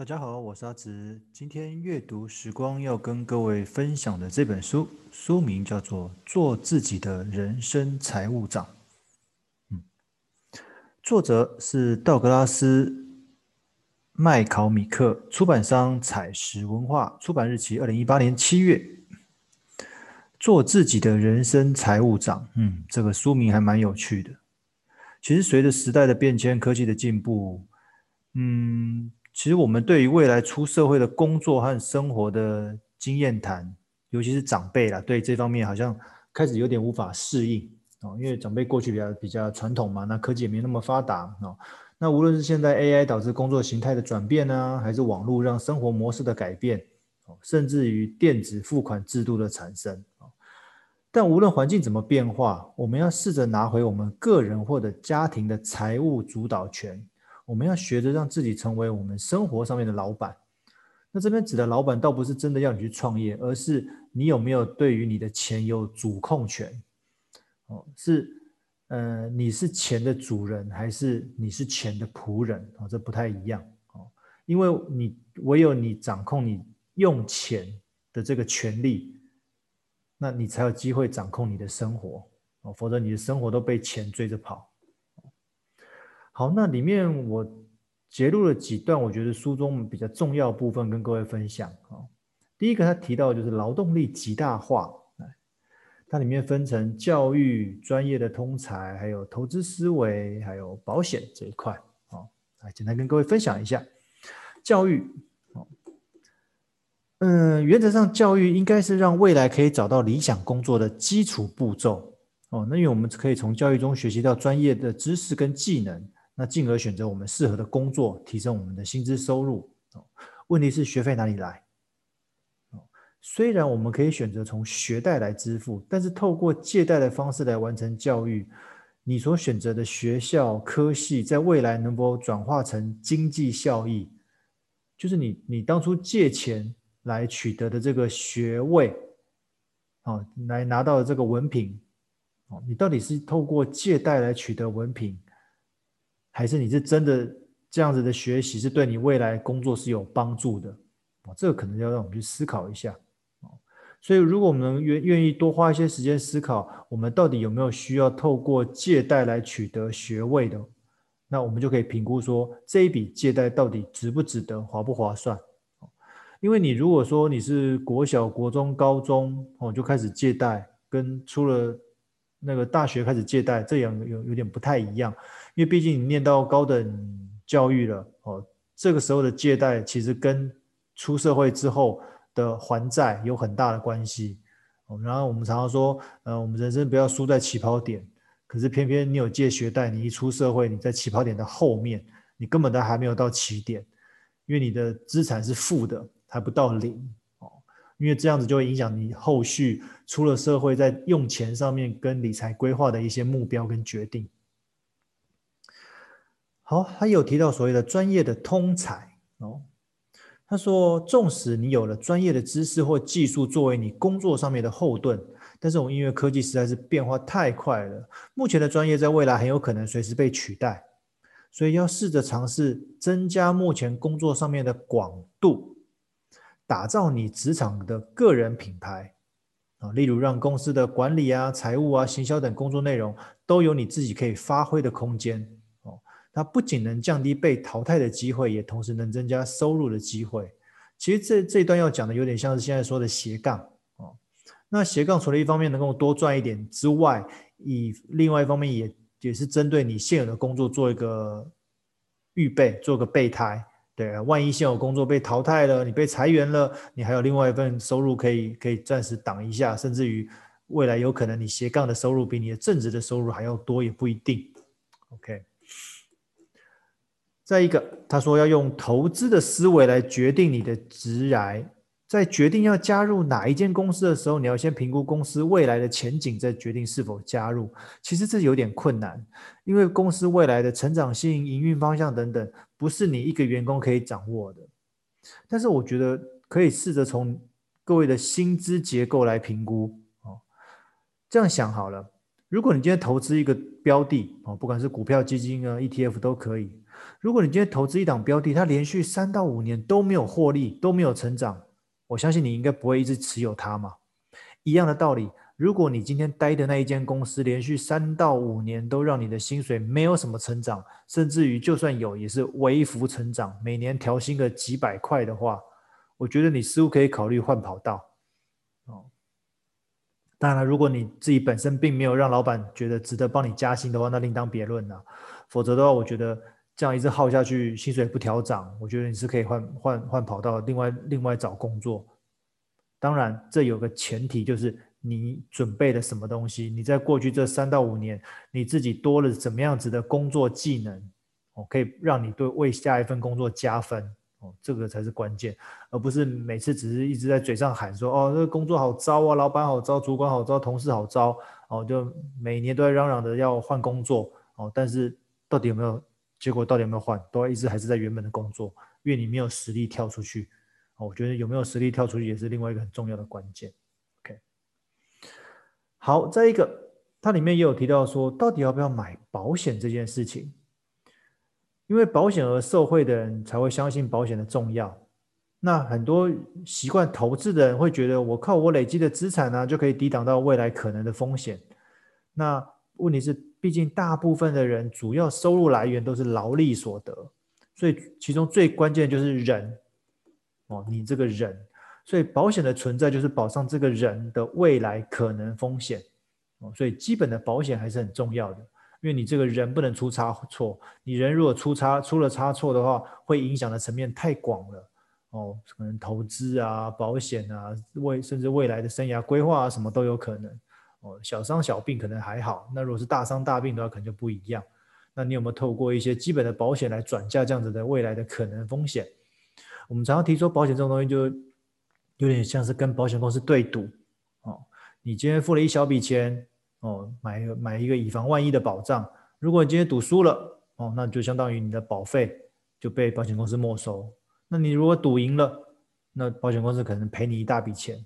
大家好，我是阿直。今天阅读时光要跟各位分享的这本书，书名叫做《做自己的人生财务长》。嗯，作者是道格拉斯·麦考米克，出版商采石文化，出版日期二零一八年七月。做自己的人生财务长。嗯，这个书名还蛮有趣的。其实随着时代的变迁，科技的进步，嗯。其实我们对于未来出社会的工作和生活的经验谈，尤其是长辈啦，对这方面好像开始有点无法适应哦，因为长辈过去比较比较传统嘛，那科技也没那么发达哦。那无论是现在 AI 导致工作形态的转变呢，还是网络让生活模式的改变哦，甚至于电子付款制度的产生哦，但无论环境怎么变化，我们要试着拿回我们个人或者家庭的财务主导权。我们要学着让自己成为我们生活上面的老板。那这边指的老板，倒不是真的要你去创业，而是你有没有对于你的钱有主控权？哦，是，呃，你是钱的主人，还是你是钱的仆人？哦，这不太一样哦。因为你唯有你掌控你用钱的这个权利，那你才有机会掌控你的生活哦。否则你的生活都被钱追着跑。好，那里面我截录了几段，我觉得书中比较重要部分跟各位分享啊。第一个，他提到就是劳动力极大化，它里面分成教育、专业的通才，还有投资思维，还有保险这一块啊。来，简单跟各位分享一下教育。嗯，原则上教育应该是让未来可以找到理想工作的基础步骤哦。那因为我们可以从教育中学习到专业的知识跟技能。那进而选择我们适合的工作，提升我们的薪资收入。问题是学费哪里来？虽然我们可以选择从学贷来支付，但是透过借贷的方式来完成教育，你所选择的学校科系，在未来能否转化成经济效益？就是你你当初借钱来取得的这个学位，哦，来拿到的这个文凭，哦你到底是透过借贷来取得文凭？还是你是真的这样子的学习是对你未来工作是有帮助的，这个可能要让我们去思考一下。所以如果我们愿愿意多花一些时间思考，我们到底有没有需要透过借贷来取得学位的，那我们就可以评估说这一笔借贷到底值不值得，划不划算。因为你如果说你是国小、国中、高中哦就开始借贷，跟出了那个大学开始借贷，这样有有点不太一样。因为毕竟你念到高等教育了哦，这个时候的借贷其实跟出社会之后的还债有很大的关系哦。然后我们常常说，呃，我们人生不要输在起跑点，可是偏偏你有借学贷，你一出社会，你在起跑点的后面，你根本都还没有到起点，因为你的资产是负的，还不到零哦。因为这样子就会影响你后续出了社会，在用钱上面跟理财规划的一些目标跟决定。好，他有提到所谓的专业的通才哦。他说，纵使你有了专业的知识或技术作为你工作上面的后盾，但是我们因为科技实在是变化太快了，目前的专业在未来很有可能随时被取代，所以要试着尝试增加目前工作上面的广度，打造你职场的个人品牌啊，例如让公司的管理啊、财务啊、行销等工作内容都有你自己可以发挥的空间。它不仅能降低被淘汰的机会，也同时能增加收入的机会。其实这这一段要讲的有点像是现在说的斜杠哦。那斜杠除了一方面能够多赚一点之外，以另外一方面也也是针对你现有的工作做一个预备，做个备胎。对，万一现有工作被淘汰了，你被裁员了，你还有另外一份收入可以可以暂时挡一下，甚至于未来有可能你斜杠的收入比你的正职的收入还要多，也不一定。OK。再一个，他说要用投资的思维来决定你的职涯，在决定要加入哪一间公司的时候，你要先评估公司未来的前景，再决定是否加入。其实这有点困难，因为公司未来的成长性、营运方向等等，不是你一个员工可以掌握的。但是我觉得可以试着从各位的薪资结构来评估哦。这样想好了，如果你今天投资一个标的哦，不管是股票、基金啊、ETF 都可以。如果你今天投资一档标的，它连续三到五年都没有获利，都没有成长，我相信你应该不会一直持有它嘛。一样的道理，如果你今天待的那一间公司连续三到五年都让你的薪水没有什么成长，甚至于就算有也是微幅成长，每年调薪个几百块的话，我觉得你似乎可以考虑换跑道。哦，当然了，如果你自己本身并没有让老板觉得值得帮你加薪的话，那另当别论了。否则的话，我觉得。这样一直耗下去，薪水不调涨，我觉得你是可以换换换跑道，另外另外找工作。当然，这有个前提，就是你准备了什么东西。你在过去这三到五年，你自己多了怎么样子的工作技能，哦，可以让你对为下一份工作加分，哦，这个才是关键，而不是每次只是一直在嘴上喊说，哦，这个工作好糟啊，老板好糟，主管好糟，同事好糟，哦，就每年都在嚷嚷着要换工作，哦，但是到底有没有？结果到底有没有换？都一直还是在原本的工作，因为你没有实力跳出去。我觉得有没有实力跳出去也是另外一个很重要的关键。OK，好，再一个，它里面也有提到说，到底要不要买保险这件事情？因为保险而受惠的人才会相信保险的重要。那很多习惯投资的人会觉得，我靠我累积的资产呢、就可以抵挡到未来可能的风险。那问题是？毕竟，大部分的人主要收入来源都是劳力所得，所以其中最关键的就是人哦，你这个人，所以保险的存在就是保障这个人的未来可能风险哦，所以基本的保险还是很重要的，因为你这个人不能出差错，你人如果出差出了差错的话，会影响的层面太广了哦，可能投资啊、保险啊、未甚至未来的生涯规划啊，什么都有可能。哦，小伤小病可能还好，那如果是大伤大病的话，可能就不一样。那你有没有透过一些基本的保险来转嫁这样子的未来的可能风险？我们常常提出保险这种东西，就有点像是跟保险公司对赌哦。你今天付了一小笔钱哦，买买一个以防万一的保障。如果你今天赌输了哦，那就相当于你的保费就被保险公司没收。那你如果赌赢了，那保险公司可能赔你一大笔钱。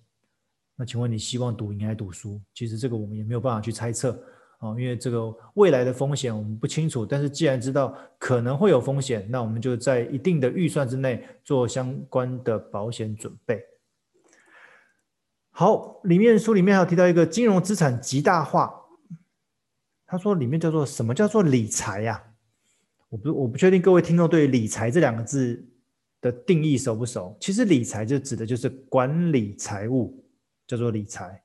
那请问你希望赌赢还是赌输？其实这个我们也没有办法去猜测啊，因为这个未来的风险我们不清楚。但是既然知道可能会有风险，那我们就在一定的预算之内做相关的保险准备。好，里面书里面还有提到一个金融资产极大化，他说里面叫做什么叫做理财呀？我不我不确定各位听众对理财这两个字的定义熟不熟？其实理财就指的就是管理财务。叫做理财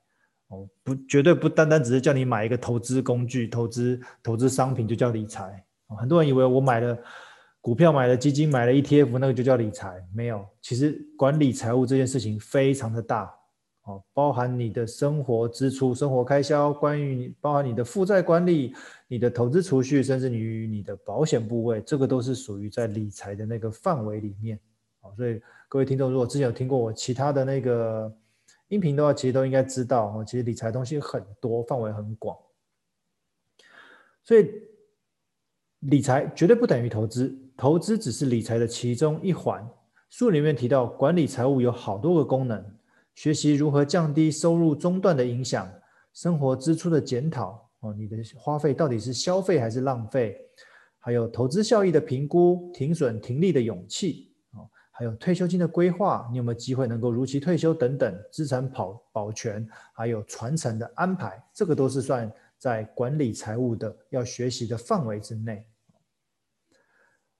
哦，不，绝对不单单只是叫你买一个投资工具、投资投资商品就叫理财。很多人以为我买了股票、买了基金、买了 ETF，那个就叫理财。没有，其实管理财务这件事情非常的大哦，包含你的生活支出、生活开销，关于你包含你的负债管理、你的投资储蓄，甚至于你的保险部位，这个都是属于在理财的那个范围里面。所以各位听众，如果之前有听过我其他的那个。音频的话，其实都应该知道哦。其实理财东西很多，范围很广，所以理财绝对不等于投资，投资只是理财的其中一环。书里面提到，管理财务有好多个功能，学习如何降低收入中断的影响，生活支出的检讨哦，你的花费到底是消费还是浪费，还有投资效益的评估，停损停利的勇气。还有退休金的规划，你有没有机会能够如期退休等等，资产保保全，还有传承的安排，这个都是算在管理财务的要学习的范围之内。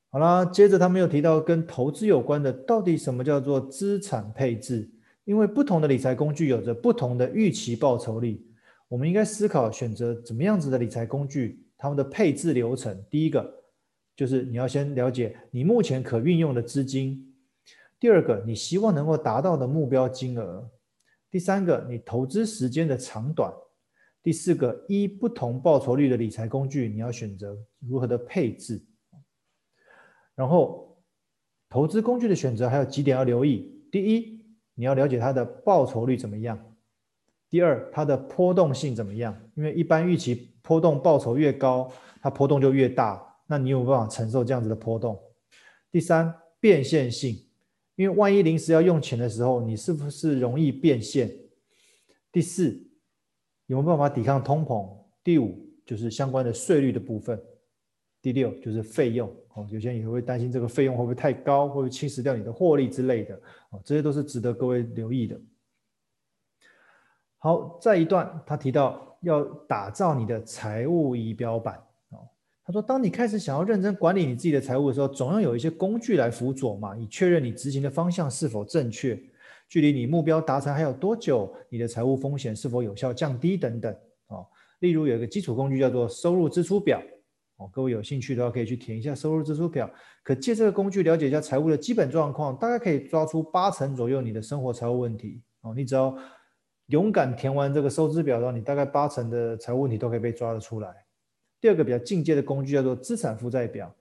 好啦，接着他们又提到跟投资有关的，到底什么叫做资产配置？因为不同的理财工具有着不同的预期报酬率，我们应该思考选择怎么样子的理财工具，他们的配置流程。第一个就是你要先了解你目前可运用的资金。第二个，你希望能够达到的目标金额；第三个，你投资时间的长短；第四个，一不同报酬率的理财工具，你要选择如何的配置。然后，投资工具的选择还有几点要留意：第一，你要了解它的报酬率怎么样；第二，它的波动性怎么样？因为一般预期波动报酬越高，它波动就越大，那你有办法承受这样子的波动？第三，变现性。因为万一临时要用钱的时候，你是不是容易变现？第四，有没有办法抵抗通膨？第五，就是相关的税率的部分。第六就是费用哦，有些人也会担心这个费用会不会太高，会不会侵蚀掉你的获利之类的哦，这些都是值得各位留意的。好，再一段他提到要打造你的财务仪表板，说，当你开始想要认真管理你自己的财务的时候，总要有一些工具来辅佐嘛，以确认你执行的方向是否正确，距离你目标达成还有多久，你的财务风险是否有效降低等等哦。例如有一个基础工具叫做收入支出表。哦，各位有兴趣的话，可以去填一下收入支出表，可借这个工具了解一下财务的基本状况，大概可以抓出八成左右你的生活财务问题。哦，你只要勇敢填完这个收支表的话，你大概八成的财务问题都可以被抓得出来。第二个比较进阶的工具叫做资产负债表，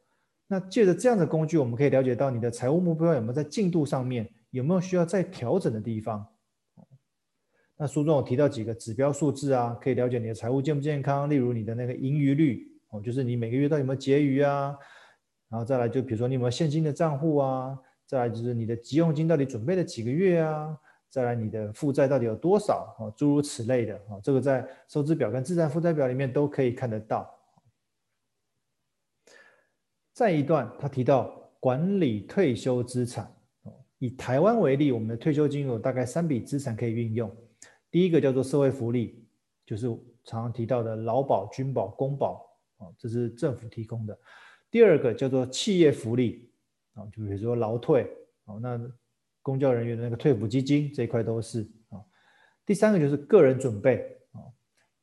那借着这样的工具，我们可以了解到你的财务目标有没有在进度上面，有没有需要再调整的地方。那书中有提到几个指标数字啊，可以了解你的财务健不健康，例如你的那个盈余率。哦，就是你每个月到底有没有结余啊？然后再来就比如说你有没有现金的账户啊？再来就是你的急用金到底准备了几个月啊？再来你的负债到底有多少？哦，诸如此类的啊，这个在收支表跟资产负债表里面都可以看得到。再一段，他提到管理退休资产。以台湾为例，我们的退休金有大概三笔资产可以运用。第一个叫做社会福利，就是常常提到的劳保、军保、公保。哦，这是政府提供的。第二个叫做企业福利，啊，就比如说劳退，哦，那公教人员的那个退抚基金这一块都是啊。第三个就是个人准备，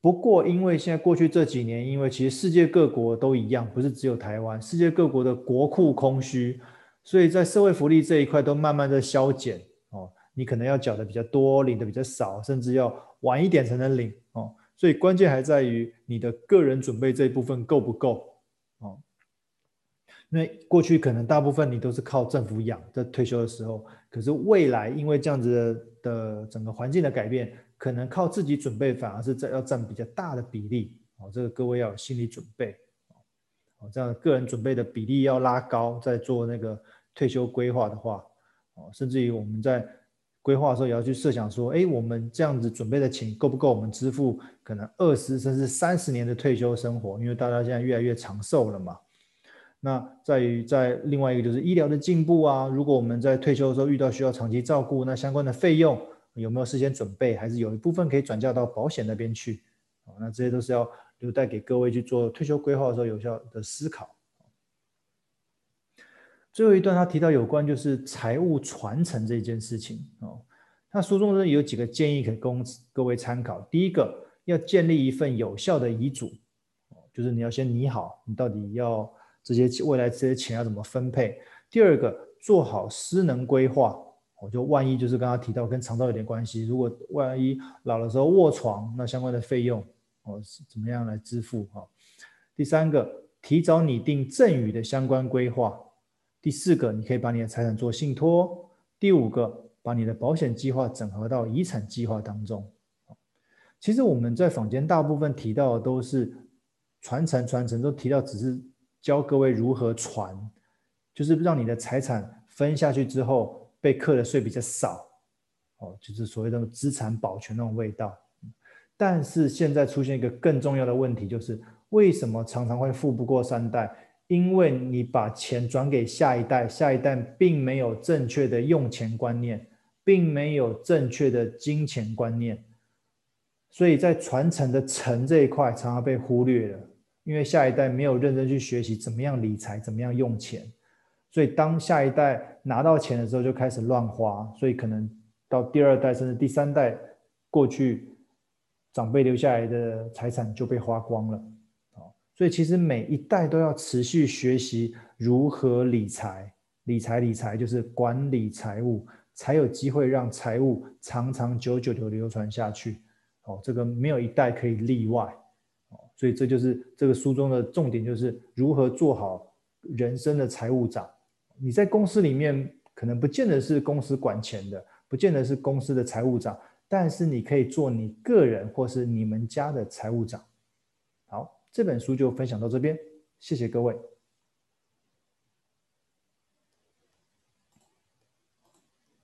不过因为现在过去这几年，因为其实世界各国都一样，不是只有台湾，世界各国的国库空虚，所以在社会福利这一块都慢慢的削减，哦，你可能要缴的比较多，领的比较少，甚至要晚一点才能领，哦。所以关键还在于你的个人准备这一部分够不够哦？因为过去可能大部分你都是靠政府养，在退休的时候，可是未来因为这样子的整个环境的改变，可能靠自己准备反而是在要占比较大的比例哦。这个各位要有心理准备哦。这样个人准备的比例要拉高，在做那个退休规划的话哦，甚至于我们在。规划的时候也要去设想说，哎，我们这样子准备的钱够不够我们支付可能二十甚至三十年的退休生活？因为大家现在越来越长寿了嘛。那在于在另外一个就是医疗的进步啊，如果我们在退休的时候遇到需要长期照顾，那相关的费用有没有事先准备，还是有一部分可以转嫁到保险那边去？那这些都是要留待给各位去做退休规划的时候有效的思考。最后一段，他提到有关就是财务传承这件事情哦。那书中呢有几个建议可供各位参考。第一个，要建立一份有效的遗嘱，就是你要先拟好，你到底要这些未来这些钱要怎么分配。第二个，做好失能规划，我就万一就是刚刚提到跟肠道有点关系，如果万一老的时候卧床，那相关的费用哦是怎么样来支付哈？第三个，提早拟定赠与的相关规划。第四个，你可以把你的财产做信托。第五个，把你的保险计划整合到遗产计划当中。其实我们在坊间大部分提到的都是传承，传承都提到只是教各位如何传，就是让你的财产分下去之后被课的税比较少，哦，就是所谓的资产保全那种味道。但是现在出现一个更重要的问题，就是为什么常常会富不过三代？因为你把钱转给下一代，下一代并没有正确的用钱观念，并没有正确的金钱观念，所以在传承的承这一块常常被忽略了。因为下一代没有认真去学习怎么样理财，怎么样用钱，所以当下一代拿到钱的时候就开始乱花，所以可能到第二代甚至第三代过去长辈留下来的财产就被花光了。所以其实每一代都要持续学习如何理财，理财理财就是管理财务，才有机会让财务长长久久的流传下去。哦，这个没有一代可以例外。哦，所以这就是这个书中的重点，就是如何做好人生的财务长。你在公司里面可能不见得是公司管钱的，不见得是公司的财务长，但是你可以做你个人或是你们家的财务长。好这本书就分享到这边，谢谢各位。